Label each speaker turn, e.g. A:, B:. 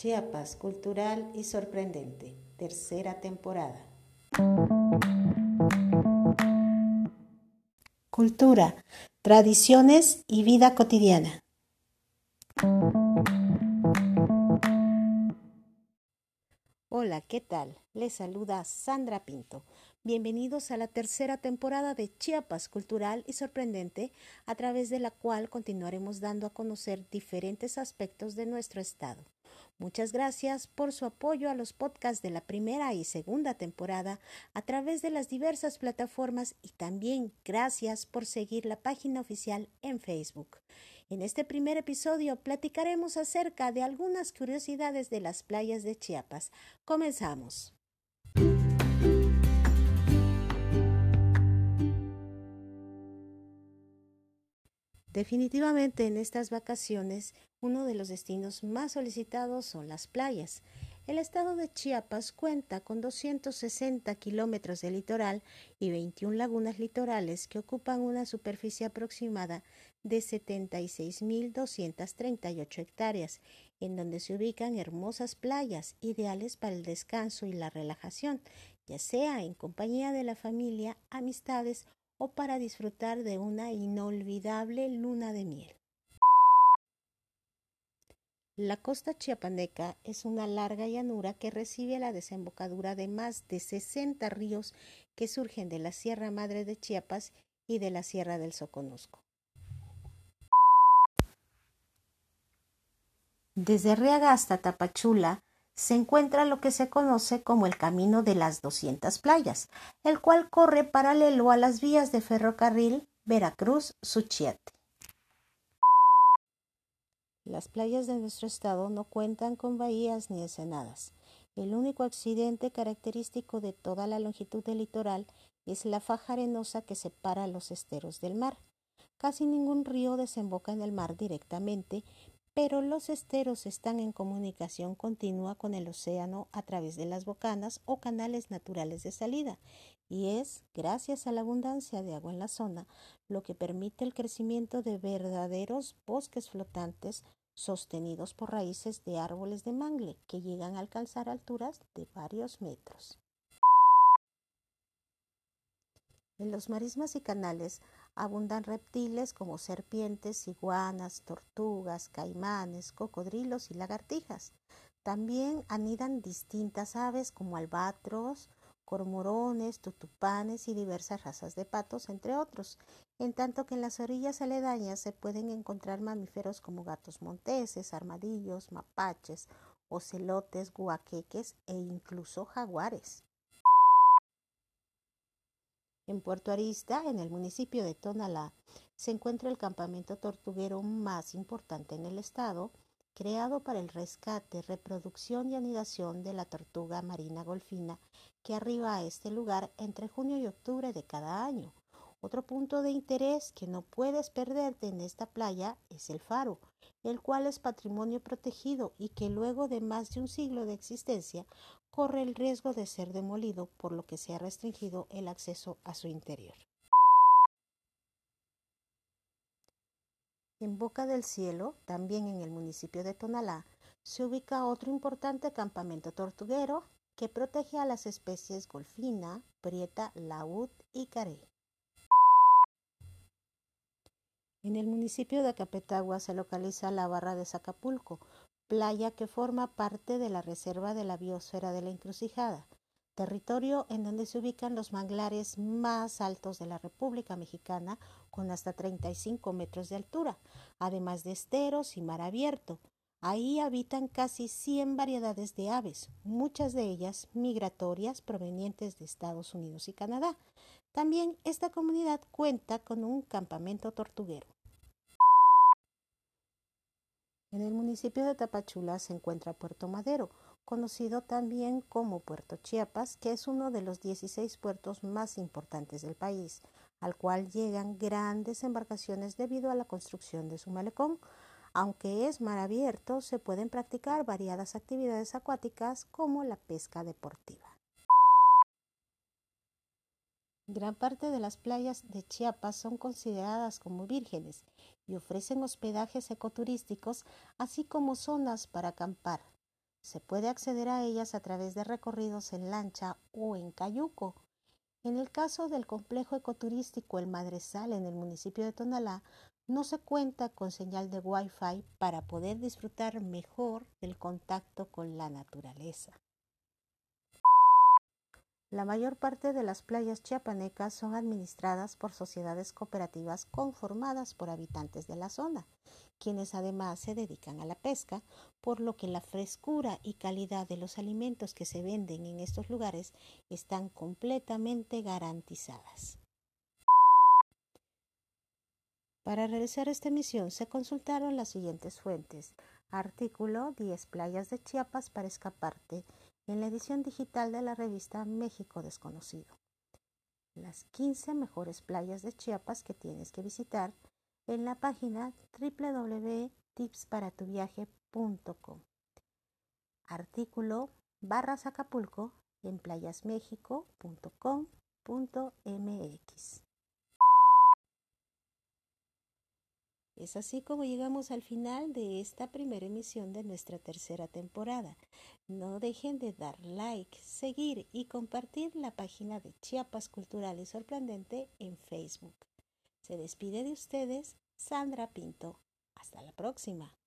A: Chiapas, cultural y sorprendente, tercera temporada. Cultura, tradiciones y vida cotidiana. Hola, ¿qué tal? Les saluda Sandra Pinto. Bienvenidos a la tercera temporada de Chiapas Cultural y Sorprendente, a través de la cual continuaremos dando a conocer diferentes aspectos de nuestro estado. Muchas gracias por su apoyo a los podcasts de la primera y segunda temporada a través de las diversas plataformas y también gracias por seguir la página oficial en Facebook. En este primer episodio platicaremos acerca de algunas curiosidades de las playas de Chiapas. Comenzamos. Definitivamente en estas vacaciones uno de los destinos más solicitados son las playas. El estado de Chiapas cuenta con 260 kilómetros de litoral y 21 lagunas litorales que ocupan una superficie aproximada de 76.238 hectáreas, en donde se ubican hermosas playas ideales para el descanso y la relajación, ya sea en compañía de la familia, amistades o para disfrutar de una inolvidable luna de miel. La costa chiapaneca es una larga llanura que recibe la desembocadura de más de 60 ríos que surgen de la Sierra Madre de Chiapas y de la Sierra del Soconusco. Desde Reaga hasta Tapachula se encuentra lo que se conoce como el Camino de las 200 Playas, el cual corre paralelo a las vías de ferrocarril Veracruz-Suchiate. Las playas de nuestro estado no cuentan con bahías ni ensenadas. El único accidente característico de toda la longitud del litoral es la faja arenosa que separa los esteros del mar. Casi ningún río desemboca en el mar directamente, pero los esteros están en comunicación continua con el océano a través de las bocanas o canales naturales de salida, y es gracias a la abundancia de agua en la zona lo que permite el crecimiento de verdaderos bosques flotantes sostenidos por raíces de árboles de mangle que llegan a alcanzar alturas de varios metros. En los marismas y canales abundan reptiles como serpientes, iguanas, tortugas, caimanes, cocodrilos y lagartijas. También anidan distintas aves como albatros, cormorones, tutupanes y diversas razas de patos, entre otros, en tanto que en las orillas aledañas se pueden encontrar mamíferos como gatos monteses, armadillos, mapaches, ocelotes, guaqueques e incluso jaguares. En Puerto Arista, en el municipio de Tonalá, se encuentra el campamento tortuguero más importante en el estado, creado para el rescate, reproducción y anidación de la tortuga marina golfina que arriba a este lugar entre junio y octubre de cada año. Otro punto de interés que no puedes perderte en esta playa es el faro, el cual es patrimonio protegido y que luego de más de un siglo de existencia corre el riesgo de ser demolido, por lo que se ha restringido el acceso a su interior. En Boca del Cielo, también en el municipio de Tonalá, se ubica otro importante campamento tortuguero que protege a las especies golfina, prieta, laúd y carey. En el municipio de Acapetagua se localiza la barra de Zacapulco, playa que forma parte de la reserva de la biosfera de la encrucijada, territorio en donde se ubican los manglares más altos de la República Mexicana con hasta 35 metros de altura, además de esteros y mar abierto. Ahí habitan casi 100 variedades de aves, muchas de ellas migratorias provenientes de Estados Unidos y Canadá. También esta comunidad cuenta con un campamento tortuguero. En el municipio de Tapachula se encuentra Puerto Madero, conocido también como Puerto Chiapas, que es uno de los 16 puertos más importantes del país, al cual llegan grandes embarcaciones debido a la construcción de su malecón. Aunque es mar abierto, se pueden practicar variadas actividades acuáticas como la pesca deportiva. Gran parte de las playas de Chiapas son consideradas como vírgenes y ofrecen hospedajes ecoturísticos, así como zonas para acampar. Se puede acceder a ellas a través de recorridos en lancha o en cayuco. En el caso del complejo ecoturístico El Madresal en el municipio de Tonalá, no se cuenta con señal de Wi-Fi para poder disfrutar mejor del contacto con la naturaleza. La mayor parte de las playas chiapanecas son administradas por sociedades cooperativas conformadas por habitantes de la zona, quienes además se dedican a la pesca, por lo que la frescura y calidad de los alimentos que se venden en estos lugares están completamente garantizadas. Para realizar esta emisión se consultaron las siguientes fuentes. Artículo 10 playas de Chiapas para escaparte en la edición digital de la revista México Desconocido. Las 15 mejores playas de Chiapas que tienes que visitar en la página www.tipsparatuviaje.com. Artículo barras Acapulco en playasmexico.com.mx. Es así como llegamos al final de esta primera emisión de nuestra tercera temporada. No dejen de dar like, seguir y compartir la página de Chiapas Cultural y Sorprendente en Facebook. Se despide de ustedes Sandra Pinto. Hasta la próxima.